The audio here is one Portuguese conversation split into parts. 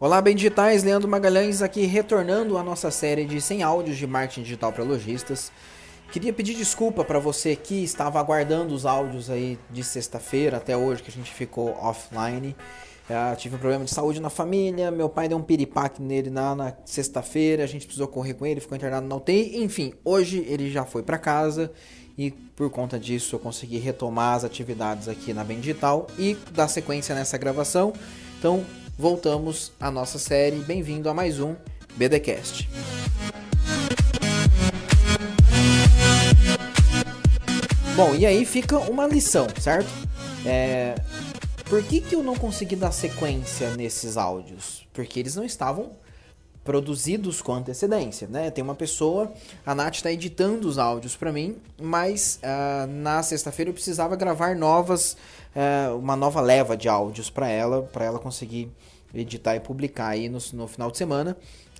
Olá, bem digitais, Leandro Magalhães aqui retornando à nossa série de 100 áudios de marketing digital para lojistas. Queria pedir desculpa para você que estava aguardando os áudios aí de sexta-feira até hoje que a gente ficou offline. Eu tive um problema de saúde na família, meu pai deu um piripaque nele na, na sexta-feira, a gente precisou correr com ele, ficou internado na UTI. Enfim, hoje ele já foi para casa e por conta disso eu consegui retomar as atividades aqui na Bem Digital e dar sequência nessa gravação. Então, voltamos à nossa série. Bem-vindo a mais um BDcast. Bom, e aí fica uma lição, certo? É, por que, que eu não consegui dar sequência nesses áudios? Porque eles não estavam produzidos com antecedência, né? Tem uma pessoa, a Nath está editando os áudios para mim, mas uh, na sexta-feira eu precisava gravar novas, uh, uma nova leva de áudios para ela, para ela conseguir editar e publicar aí no, no final de semana.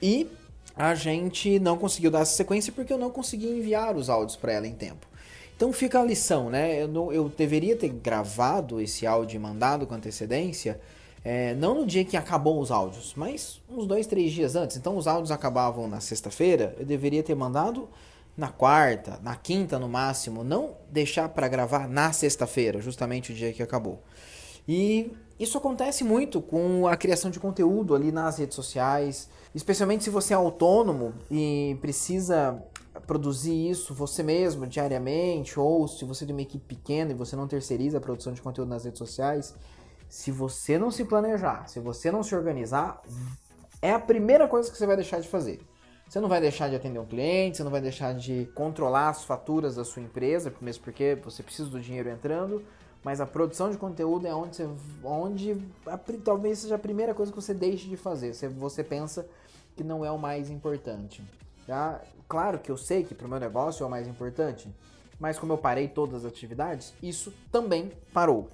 E a gente não conseguiu dar essa sequência porque eu não consegui enviar os áudios para ela em tempo. Então fica a lição, né? Eu, não, eu deveria ter gravado esse áudio e mandado com antecedência, é, não no dia que acabou os áudios, mas uns dois, três dias antes. Então os áudios acabavam na sexta-feira, eu deveria ter mandado na quarta, na quinta no máximo, não deixar para gravar na sexta-feira, justamente o dia que acabou. E isso acontece muito com a criação de conteúdo ali nas redes sociais, especialmente se você é autônomo e precisa produzir isso você mesmo diariamente, ou se você tem uma equipe pequena e você não terceiriza a produção de conteúdo nas redes sociais. Se você não se planejar, se você não se organizar, é a primeira coisa que você vai deixar de fazer. Você não vai deixar de atender um cliente, você não vai deixar de controlar as faturas da sua empresa, mesmo porque você precisa do dinheiro entrando, mas a produção de conteúdo é onde, você, onde a, talvez seja a primeira coisa que você deixe de fazer. Você, você pensa que não é o mais importante. Tá? Claro que eu sei que para o meu negócio é o mais importante, mas como eu parei todas as atividades, isso também parou,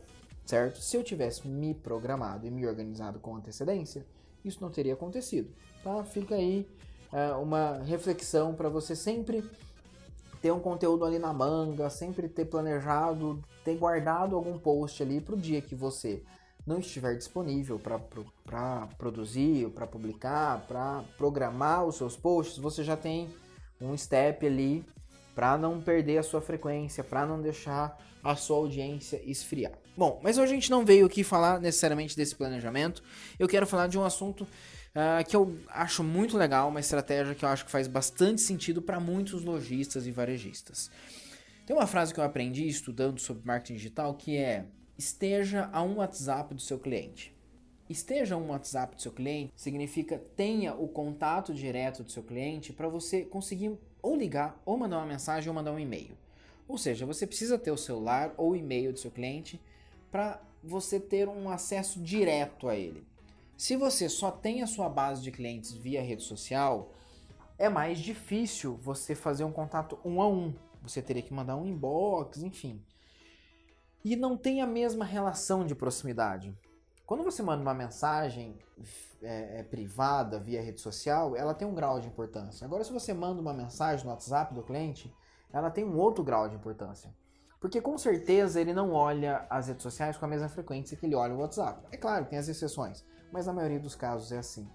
certo? Se eu tivesse me programado e me organizado com antecedência, isso não teria acontecido. Tá? Fica aí é, uma reflexão para você sempre ter um conteúdo ali na manga, sempre ter planejado, ter guardado algum post ali para o dia que você não estiver disponível para produzir, para publicar, para programar os seus posts, você já tem um step ali para não perder a sua frequência, para não deixar a sua audiência esfriar. Bom, mas hoje a gente não veio aqui falar necessariamente desse planejamento. Eu quero falar de um assunto uh, que eu acho muito legal, uma estratégia que eu acho que faz bastante sentido para muitos lojistas e varejistas. Tem uma frase que eu aprendi estudando sobre marketing digital que é: esteja a um WhatsApp do seu cliente. Esteja a um WhatsApp do seu cliente significa tenha o contato direto do seu cliente para você conseguir ou ligar, ou mandar uma mensagem, ou mandar um e-mail. Ou seja, você precisa ter o celular ou e-mail do seu cliente para você ter um acesso direto a ele. Se você só tem a sua base de clientes via rede social, é mais difícil você fazer um contato um a um. Você teria que mandar um inbox, enfim. E não tem a mesma relação de proximidade. Quando você manda uma mensagem é, é, privada via rede social, ela tem um grau de importância. Agora, se você manda uma mensagem no WhatsApp do cliente, ela tem um outro grau de importância. Porque com certeza ele não olha as redes sociais com a mesma frequência que ele olha o WhatsApp. É claro, tem as exceções mas na maioria dos casos é assim.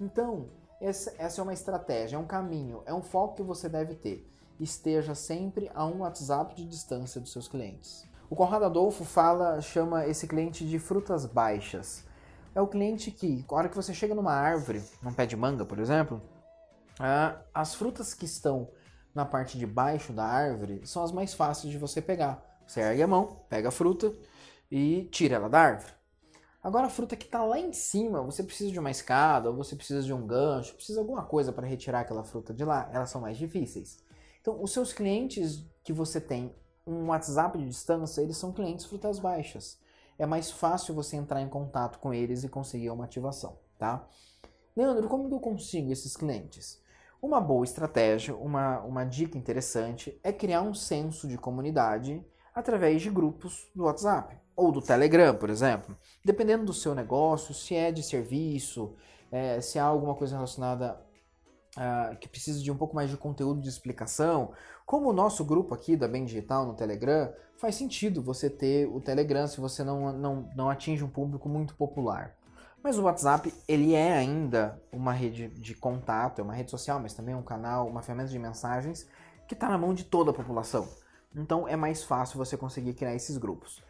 Então, essa, é uma estratégia, é um caminho, é um foco que você deve ter. Esteja sempre a um WhatsApp de distância dos seus clientes. O Conrado Adolfo fala, chama esse cliente de frutas baixas. É o cliente que, na hora que você chega numa árvore, num pé de manga, por exemplo, ah, as frutas que estão na parte de baixo da árvore são as mais fáceis de você pegar. Você ergue a mão, pega a fruta e tira ela da árvore. Agora a fruta que está lá em cima, você precisa de uma escada, ou você precisa de um gancho, precisa de alguma coisa para retirar aquela fruta de lá, elas são mais difíceis. Então, os seus clientes que você tem um WhatsApp de distância, eles são clientes frutas baixas. É mais fácil você entrar em contato com eles e conseguir uma ativação, tá? Leandro, como eu consigo esses clientes? Uma boa estratégia, uma, uma dica interessante é criar um senso de comunidade através de grupos do WhatsApp ou do Telegram, por exemplo. Dependendo do seu negócio, se é de serviço, é, se há alguma coisa relacionada a, que precisa de um pouco mais de conteúdo de explicação, como o nosso grupo aqui da Bem Digital no Telegram, faz sentido você ter o Telegram se você não, não, não atinge um público muito popular. Mas o WhatsApp, ele é ainda uma rede de contato, é uma rede social, mas também é um canal, uma ferramenta de mensagens que está na mão de toda a população. Então é mais fácil você conseguir criar esses grupos.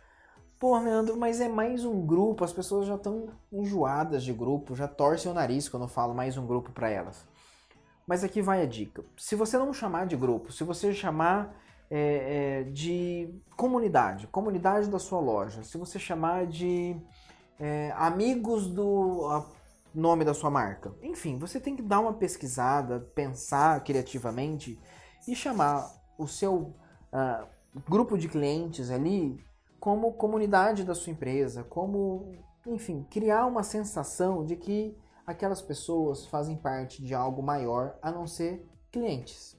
Pô, Leandro, mas é mais um grupo, as pessoas já estão enjoadas de grupo, já torcem o nariz quando eu falo mais um grupo para elas. Mas aqui vai a dica. Se você não chamar de grupo, se você chamar é, é, de comunidade, comunidade da sua loja, se você chamar de é, amigos do a, nome da sua marca, enfim, você tem que dar uma pesquisada, pensar criativamente e chamar o seu uh, grupo de clientes ali como comunidade da sua empresa, como, enfim, criar uma sensação de que aquelas pessoas fazem parte de algo maior a não ser clientes.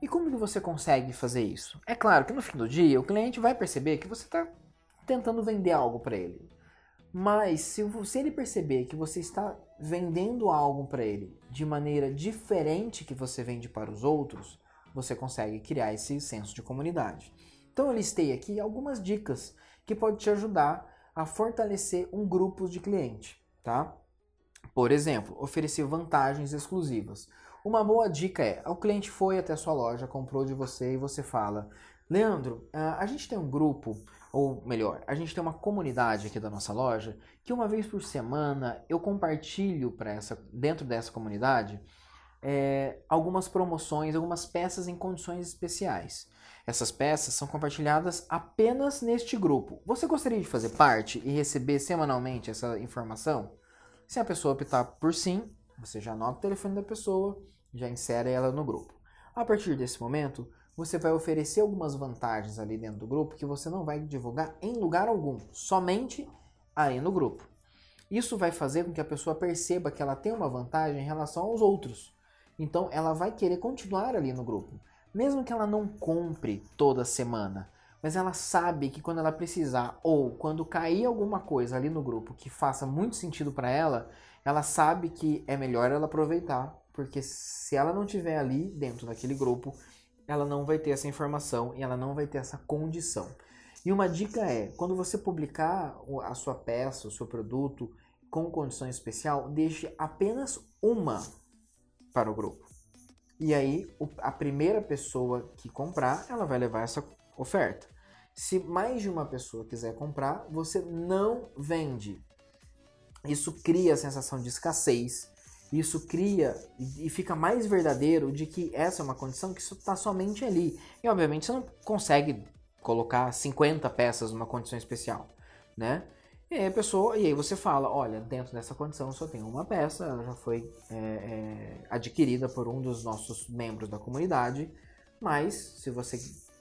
E como que você consegue fazer isso? É claro que no fim do dia o cliente vai perceber que você está tentando vender algo para ele. Mas se, se ele perceber que você está vendendo algo para ele de maneira diferente que você vende para os outros, você consegue criar esse senso de comunidade. Então eu listei aqui algumas dicas que podem te ajudar a fortalecer um grupo de cliente, tá? Por exemplo, oferecer vantagens exclusivas. Uma boa dica é: o cliente foi até a sua loja, comprou de você e você fala: Leandro, a gente tem um grupo, ou melhor, a gente tem uma comunidade aqui da nossa loja que uma vez por semana eu compartilho para essa dentro dessa comunidade é, algumas promoções, algumas peças em condições especiais. Essas peças são compartilhadas apenas neste grupo. Você gostaria de fazer parte e receber semanalmente essa informação? Se a pessoa optar por sim, você já anota o telefone da pessoa, já insere ela no grupo. A partir desse momento, você vai oferecer algumas vantagens ali dentro do grupo que você não vai divulgar em lugar algum, somente aí no grupo. Isso vai fazer com que a pessoa perceba que ela tem uma vantagem em relação aos outros. Então ela vai querer continuar ali no grupo. Mesmo que ela não compre toda semana, mas ela sabe que quando ela precisar ou quando cair alguma coisa ali no grupo que faça muito sentido para ela, ela sabe que é melhor ela aproveitar, porque se ela não tiver ali dentro daquele grupo, ela não vai ter essa informação e ela não vai ter essa condição. E uma dica é, quando você publicar a sua peça, o seu produto com condição especial, deixe apenas uma para o grupo. E aí, a primeira pessoa que comprar, ela vai levar essa oferta. Se mais de uma pessoa quiser comprar, você não vende. Isso cria a sensação de escassez. Isso cria e fica mais verdadeiro de que essa é uma condição que está somente ali. E obviamente você não consegue colocar 50 peças numa condição especial, né? E aí a pessoa, e aí você fala, olha, dentro dessa condição só tem uma peça, ela já foi é, é, adquirida por um dos nossos membros da comunidade, mas se você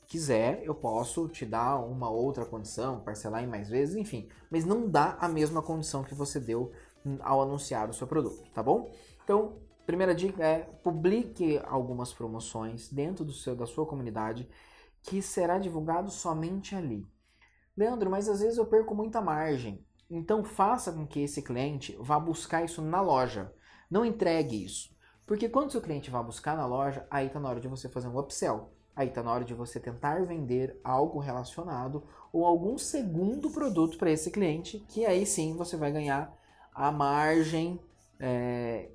quiser, eu posso te dar uma outra condição, parcelar em mais vezes, enfim. Mas não dá a mesma condição que você deu ao anunciar o seu produto, tá bom? Então, primeira dica é publique algumas promoções dentro do seu, da sua comunidade que será divulgado somente ali. Leandro, mas às vezes eu perco muita margem. Então faça com que esse cliente vá buscar isso na loja. Não entregue isso. Porque quando seu cliente vai buscar na loja, aí está na hora de você fazer um upsell. Aí está na hora de você tentar vender algo relacionado ou algum segundo produto para esse cliente, que aí sim você vai ganhar a margem é,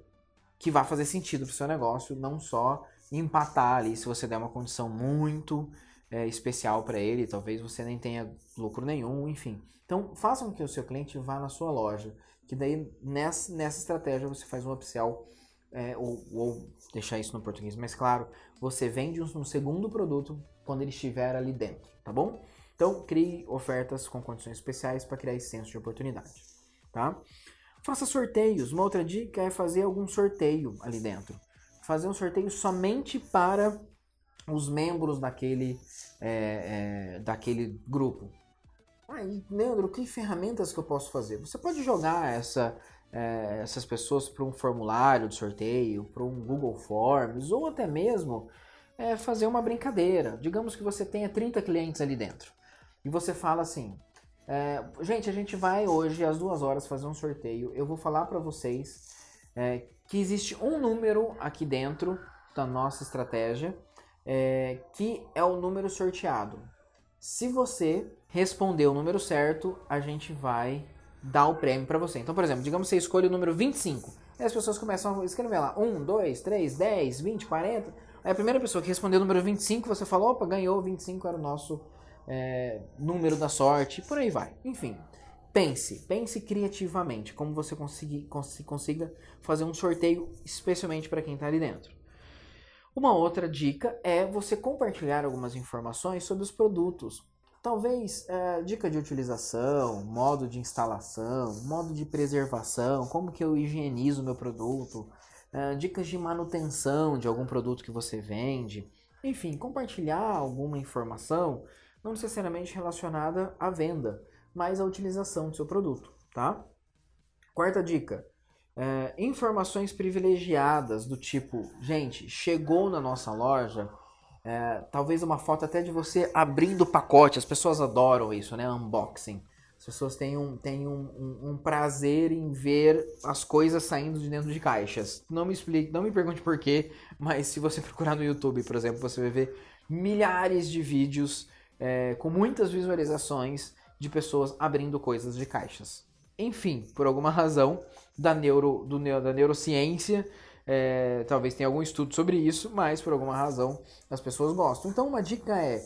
que vai fazer sentido para o seu negócio, não só empatar ali se você der uma condição muito é, especial para ele, talvez você nem tenha lucro nenhum, enfim. Então façam que o seu cliente vá na sua loja, que daí nessa, nessa estratégia você faz um upsell é, ou, ou, deixar isso no português mais claro, você vende um, um segundo produto quando ele estiver ali dentro, tá bom? Então, crie ofertas com condições especiais para criar esse senso de oportunidade, tá? Faça sorteios. Uma outra dica é fazer algum sorteio ali dentro. Fazer um sorteio somente para os membros daquele, é, é, daquele grupo. Aí, Leandro, que ferramentas que eu posso fazer? Você pode jogar essa é, essas pessoas para um formulário de sorteio, para um Google Forms, ou até mesmo é, fazer uma brincadeira. Digamos que você tenha 30 clientes ali dentro. E você fala assim: é, gente, a gente vai hoje às duas horas fazer um sorteio. Eu vou falar para vocês é, que existe um número aqui dentro da nossa estratégia é, que é o número sorteado. Se você responder o número certo, a gente vai dar o prêmio para você. Então, por exemplo, digamos que você escolhe o número 25. Aí as pessoas começam a escrever lá 1, 2, 3, 10, 20, 40. Aí a primeira pessoa que respondeu o número 25, você falou, opa, ganhou, 25 era o nosso é, número da sorte, por aí vai. Enfim, pense, pense criativamente como você conseguir, cons consiga fazer um sorteio especialmente para quem está ali dentro. Uma outra dica é você compartilhar algumas informações sobre os produtos. Talvez é, dica de utilização, modo de instalação, modo de preservação, como que eu higienizo meu produto, é, dicas de manutenção de algum produto que você vende. Enfim, compartilhar alguma informação, não necessariamente relacionada à venda, mas à utilização do seu produto, tá? Quarta dica, é, informações privilegiadas do tipo, gente, chegou na nossa loja, é, talvez uma foto até de você abrindo o pacote, as pessoas adoram isso, né? Unboxing. As pessoas têm, um, têm um, um, um, prazer em ver as coisas saindo de dentro de caixas. Não me explique, não me pergunte por quê, mas se você procurar no YouTube, por exemplo, você vai ver milhares de vídeos é, com muitas visualizações de pessoas abrindo coisas de caixas. Enfim, por alguma razão da, neuro, do, da neurociência, é, talvez tenha algum estudo sobre isso, mas por alguma razão as pessoas gostam. Então, uma dica é: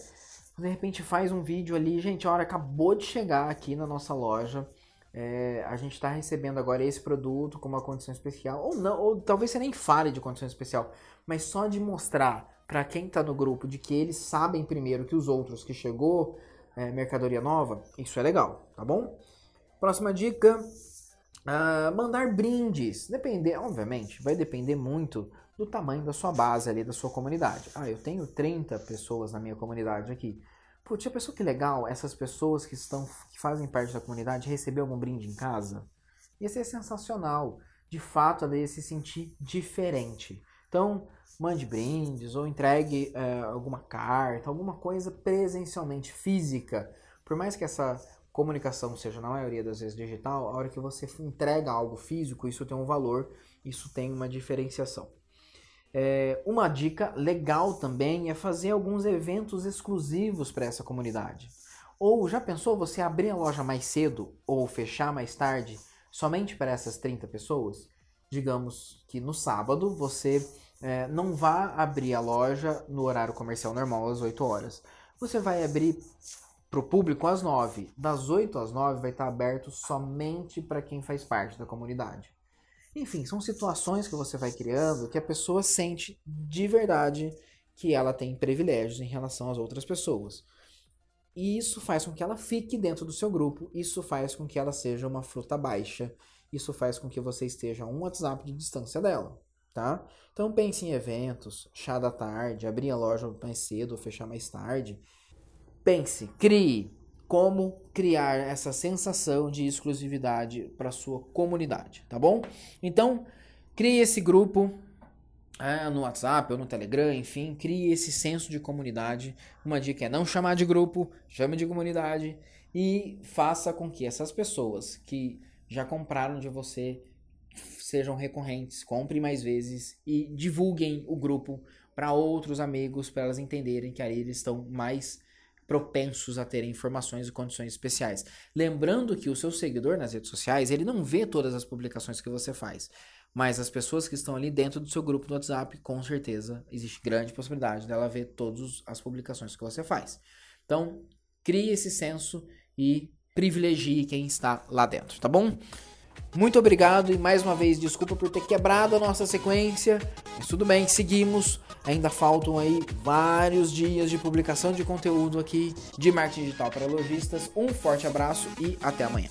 de repente faz um vídeo ali, gente, a hora acabou de chegar aqui na nossa loja. É, a gente está recebendo agora esse produto com uma condição especial, ou não, ou talvez você nem fale de condição especial, mas só de mostrar para quem está no grupo de que eles sabem primeiro que os outros que chegou é, mercadoria nova, isso é legal, tá bom? Próxima dica: uh, mandar brindes. Depender, obviamente, vai depender muito do tamanho da sua base ali, da sua comunidade. Ah, eu tenho 30 pessoas na minha comunidade aqui. Putz, já pensou que legal essas pessoas que estão que fazem parte da comunidade receber algum brinde em casa? Ia ser sensacional. De fato, ela ia se sentir diferente. Então, mande brindes ou entregue uh, alguma carta, alguma coisa presencialmente, física. Por mais que essa comunicação seja na maioria das vezes digital, a hora que você entrega algo físico, isso tem um valor, isso tem uma diferenciação. É, uma dica legal também é fazer alguns eventos exclusivos para essa comunidade. Ou já pensou você abrir a loja mais cedo ou fechar mais tarde somente para essas 30 pessoas? Digamos que no sábado você é, não vá abrir a loja no horário comercial normal às 8 horas. Você vai abrir para o público às 9. Das 8 às 9 vai estar aberto somente para quem faz parte da comunidade. Enfim, são situações que você vai criando que a pessoa sente de verdade que ela tem privilégios em relação às outras pessoas. E isso faz com que ela fique dentro do seu grupo, isso faz com que ela seja uma fruta baixa, isso faz com que você esteja a um WhatsApp de distância dela, tá? Então pense em eventos, chá da tarde, abrir a loja mais cedo fechar mais tarde, Pense, crie como criar essa sensação de exclusividade para sua comunidade, tá bom? Então, crie esse grupo é, no WhatsApp ou no Telegram, enfim, crie esse senso de comunidade. Uma dica é não chamar de grupo, chame de comunidade e faça com que essas pessoas que já compraram de você sejam recorrentes, comprem mais vezes e divulguem o grupo para outros amigos, para elas entenderem que aí eles estão mais propensos a terem informações e condições especiais. Lembrando que o seu seguidor nas redes sociais, ele não vê todas as publicações que você faz, mas as pessoas que estão ali dentro do seu grupo do WhatsApp, com certeza existe grande possibilidade dela ver todas as publicações que você faz. Então, crie esse senso e privilegie quem está lá dentro, tá bom? Muito obrigado e mais uma vez desculpa por ter quebrado a nossa sequência, mas tudo bem, seguimos. Ainda faltam aí vários dias de publicação de conteúdo aqui de marketing digital para lojistas. Um forte abraço e até amanhã.